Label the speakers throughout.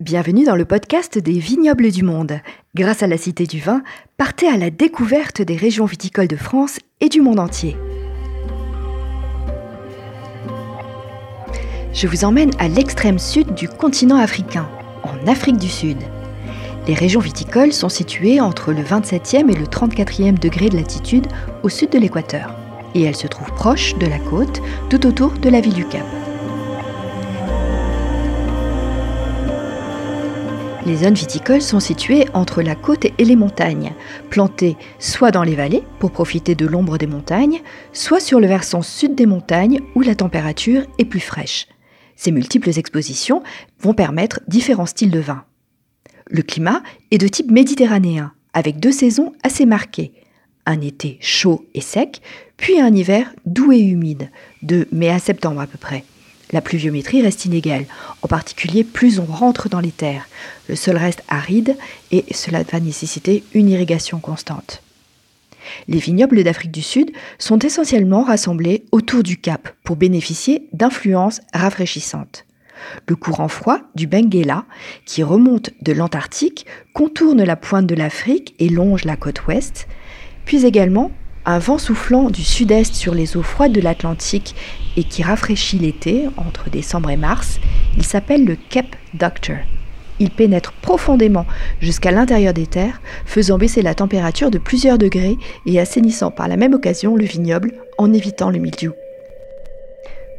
Speaker 1: Bienvenue dans le podcast des vignobles du monde. Grâce à la Cité du Vin, partez à la découverte des régions viticoles de France et du monde entier. Je vous emmène à l'extrême sud du continent africain, en Afrique du Sud. Les régions viticoles sont situées entre le 27e et le 34e degré de latitude au sud de l'équateur, et elles se trouvent proches de la côte tout autour de la ville du Cap. Les zones viticoles sont situées entre la côte et les montagnes, plantées soit dans les vallées pour profiter de l'ombre des montagnes, soit sur le versant sud des montagnes où la température est plus fraîche. Ces multiples expositions vont permettre différents styles de vin. Le climat est de type méditerranéen, avec deux saisons assez marquées. Un été chaud et sec, puis un hiver doux et humide, de mai à septembre à peu près. La pluviométrie reste inégale, en particulier plus on rentre dans les terres. Le sol reste aride et cela va nécessiter une irrigation constante. Les vignobles d'Afrique du Sud sont essentiellement rassemblés autour du Cap pour bénéficier d'influences rafraîchissantes. Le courant froid du Benguela, qui remonte de l'Antarctique, contourne la pointe de l'Afrique et longe la côte ouest, puis également un vent soufflant du sud-est sur les eaux froides de l'Atlantique et qui rafraîchit l'été entre décembre et mars, il s'appelle le Cape Doctor. Il pénètre profondément jusqu'à l'intérieur des terres, faisant baisser la température de plusieurs degrés et assainissant par la même occasion le vignoble en évitant le mildiou.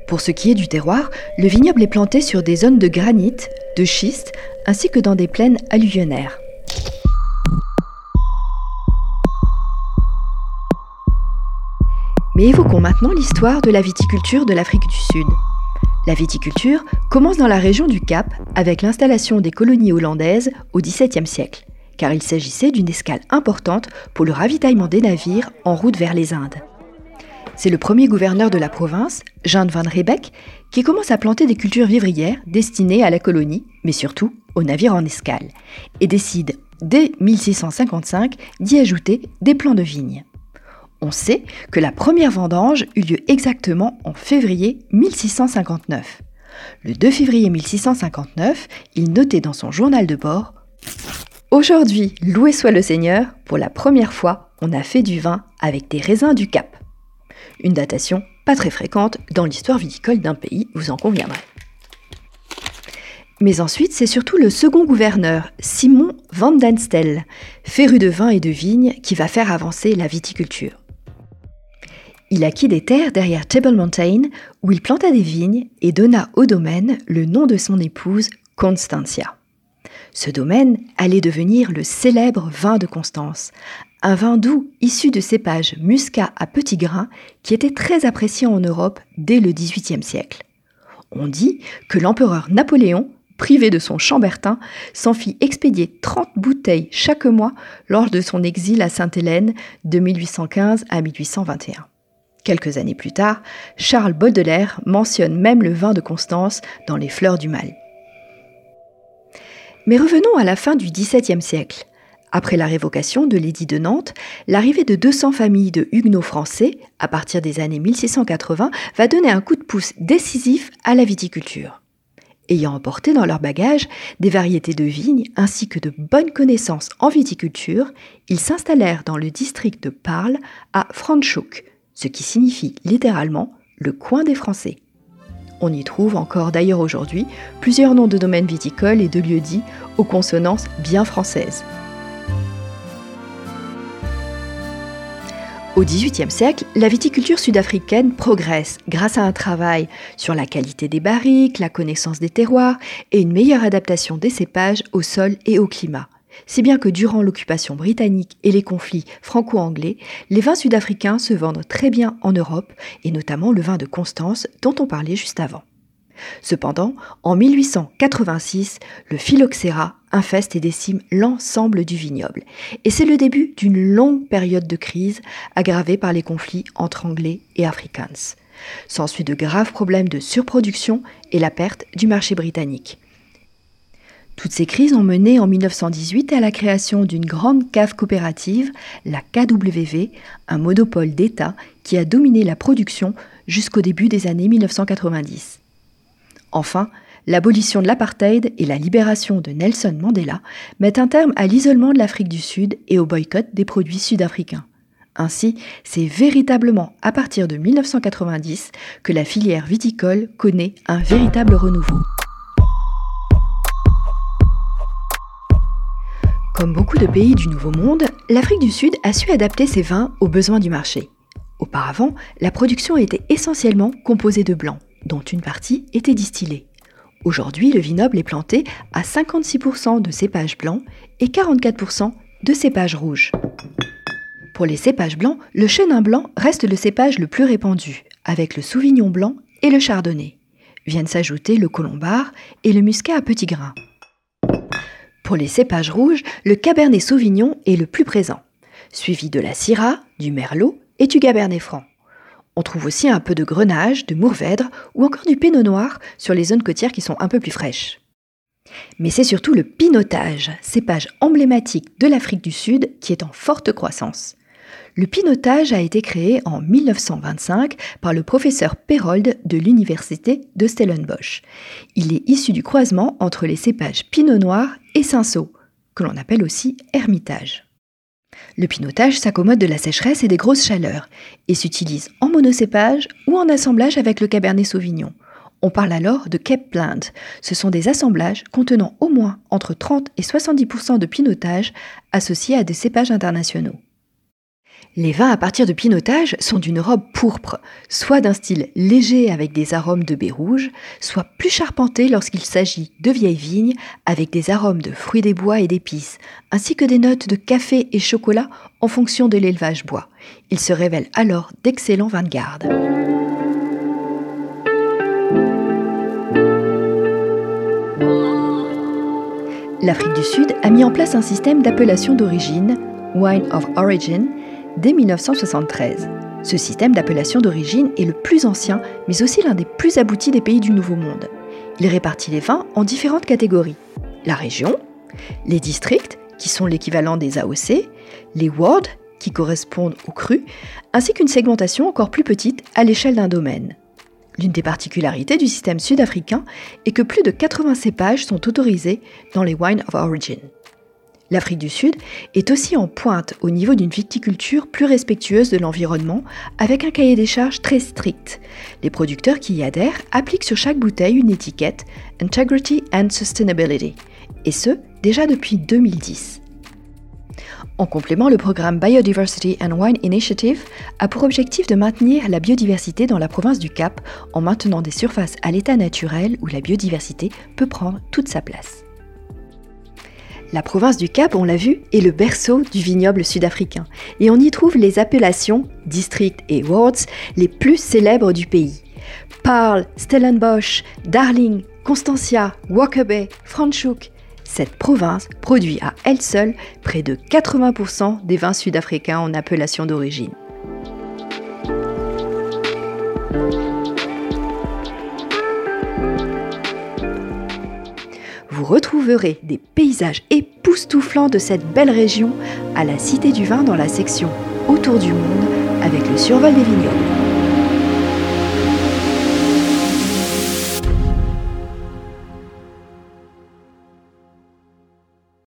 Speaker 1: Pour ce qui est du terroir, le vignoble est planté sur des zones de granit, de schiste, ainsi que dans des plaines alluvionnaires. Mais évoquons maintenant l'histoire de la viticulture de l'Afrique du Sud. La viticulture commence dans la région du Cap avec l'installation des colonies hollandaises au XVIIe siècle, car il s'agissait d'une escale importante pour le ravitaillement des navires en route vers les Indes. C'est le premier gouverneur de la province, Jean van Riebeck, qui commence à planter des cultures vivrières destinées à la colonie, mais surtout aux navires en escale, et décide dès 1655 d'y ajouter des plants de vignes. On sait que la première vendange eut lieu exactement en février 1659. Le 2 février 1659, il notait dans son journal de bord Aujourd'hui, loué soit le Seigneur, pour la première fois, on a fait du vin avec des raisins du Cap. Une datation pas très fréquente dans l'histoire viticole d'un pays, vous en conviendrez. Mais ensuite, c'est surtout le second gouverneur, Simon van Danstel, féru de vin et de vignes, qui va faire avancer la viticulture. Il acquit des terres derrière Table Mountain où il planta des vignes et donna au domaine le nom de son épouse, Constantia. Ce domaine allait devenir le célèbre vin de Constance, un vin doux issu de cépages muscat à petits grains qui était très apprécié en Europe dès le XVIIIe siècle. On dit que l'empereur Napoléon, privé de son chambertin, s'en fit expédier 30 bouteilles chaque mois lors de son exil à Sainte-Hélène de 1815 à 1821. Quelques années plus tard, Charles Baudelaire mentionne même le vin de Constance dans Les Fleurs du Mal. Mais revenons à la fin du XVIIe siècle. Après la révocation de l'édit de Nantes, l'arrivée de 200 familles de huguenots français, à partir des années 1680, va donner un coup de pouce décisif à la viticulture. Ayant emporté dans leur bagage des variétés de vignes ainsi que de bonnes connaissances en viticulture, ils s'installèrent dans le district de Parle à Franschhoek, ce qui signifie littéralement le coin des Français. On y trouve encore d'ailleurs aujourd'hui plusieurs noms de domaines viticoles et de lieux-dits aux consonances bien françaises. Au XVIIIe siècle, la viticulture sud-africaine progresse grâce à un travail sur la qualité des barriques, la connaissance des terroirs et une meilleure adaptation des cépages au sol et au climat si bien que durant l'occupation britannique et les conflits franco-anglais, les vins sud-africains se vendent très bien en Europe, et notamment le vin de Constance dont on parlait juste avant. Cependant, en 1886, le phylloxéra infeste et décime l'ensemble du vignoble, et c'est le début d'une longue période de crise aggravée par les conflits entre Anglais et Afrikaans. S'ensuit de graves problèmes de surproduction et la perte du marché britannique. Toutes ces crises ont mené en 1918 à la création d'une grande cave coopérative, la KWV, un monopole d'État qui a dominé la production jusqu'au début des années 1990. Enfin, l'abolition de l'apartheid et la libération de Nelson Mandela mettent un terme à l'isolement de l'Afrique du Sud et au boycott des produits sud-africains. Ainsi, c'est véritablement à partir de 1990 que la filière viticole connaît un véritable renouveau. Comme beaucoup de pays du Nouveau Monde, l'Afrique du Sud a su adapter ses vins aux besoins du marché. Auparavant, la production était essentiellement composée de blancs, dont une partie était distillée. Aujourd'hui, le vignoble est planté à 56% de cépages blancs et 44% de cépages rouges. Pour les cépages blancs, le chenin blanc reste le cépage le plus répandu, avec le sauvignon blanc et le chardonnay. Viennent s'ajouter le colombard et le muscat à petits grains. Pour les cépages rouges, le cabernet sauvignon est le plus présent, suivi de la syrah, du merlot et du cabernet franc. On trouve aussi un peu de grenache, de mourvèdre ou encore du pinot noir sur les zones côtières qui sont un peu plus fraîches. Mais c'est surtout le pinotage, cépage emblématique de l'Afrique du Sud, qui est en forte croissance. Le pinotage a été créé en 1925 par le professeur Perold de l'université de Stellenbosch. Il est issu du croisement entre les cépages pinot noir et cinsault, que l'on appelle aussi hermitage. Le pinotage s'accommode de la sécheresse et des grosses chaleurs et s'utilise en monocépage ou en assemblage avec le cabernet sauvignon. On parle alors de Cape Blend. Ce sont des assemblages contenant au moins entre 30 et 70% de pinotage associés à des cépages internationaux. Les vins à partir de pinotage sont d'une robe pourpre, soit d'un style léger avec des arômes de baie rouge, soit plus charpentés lorsqu'il s'agit de vieilles vignes avec des arômes de fruits des bois et d'épices, ainsi que des notes de café et chocolat en fonction de l'élevage bois. Ils se révèlent alors d'excellents vins de garde. L'Afrique du Sud a mis en place un système d'appellation d'origine, Wine of Origin, dès 1973. Ce système d'appellation d'origine est le plus ancien, mais aussi l'un des plus aboutis des pays du Nouveau Monde. Il répartit les vins en différentes catégories. La région, les districts, qui sont l'équivalent des AOC, les wards, qui correspondent aux crus, ainsi qu'une segmentation encore plus petite à l'échelle d'un domaine. L'une des particularités du système sud-africain est que plus de 80 cépages sont autorisés dans les Wine of Origin. L'Afrique du Sud est aussi en pointe au niveau d'une viticulture plus respectueuse de l'environnement, avec un cahier des charges très strict. Les producteurs qui y adhèrent appliquent sur chaque bouteille une étiquette Integrity and Sustainability, et ce, déjà depuis 2010. En complément, le programme Biodiversity and Wine Initiative a pour objectif de maintenir la biodiversité dans la province du Cap en maintenant des surfaces à l'état naturel où la biodiversité peut prendre toute sa place. La province du Cap, on l'a vu, est le berceau du vignoble sud-africain et on y trouve les appellations, districts et wards les plus célèbres du pays. Paarl, Stellenbosch, Darling, Constantia, Walker Bay, Franschhoek. Cette province produit à elle seule près de 80% des vins sud-africains en appellation d'origine. Vous retrouverez des paysages époustouflants de cette belle région à la Cité du Vin dans la section Autour du monde avec le survol des vignobles.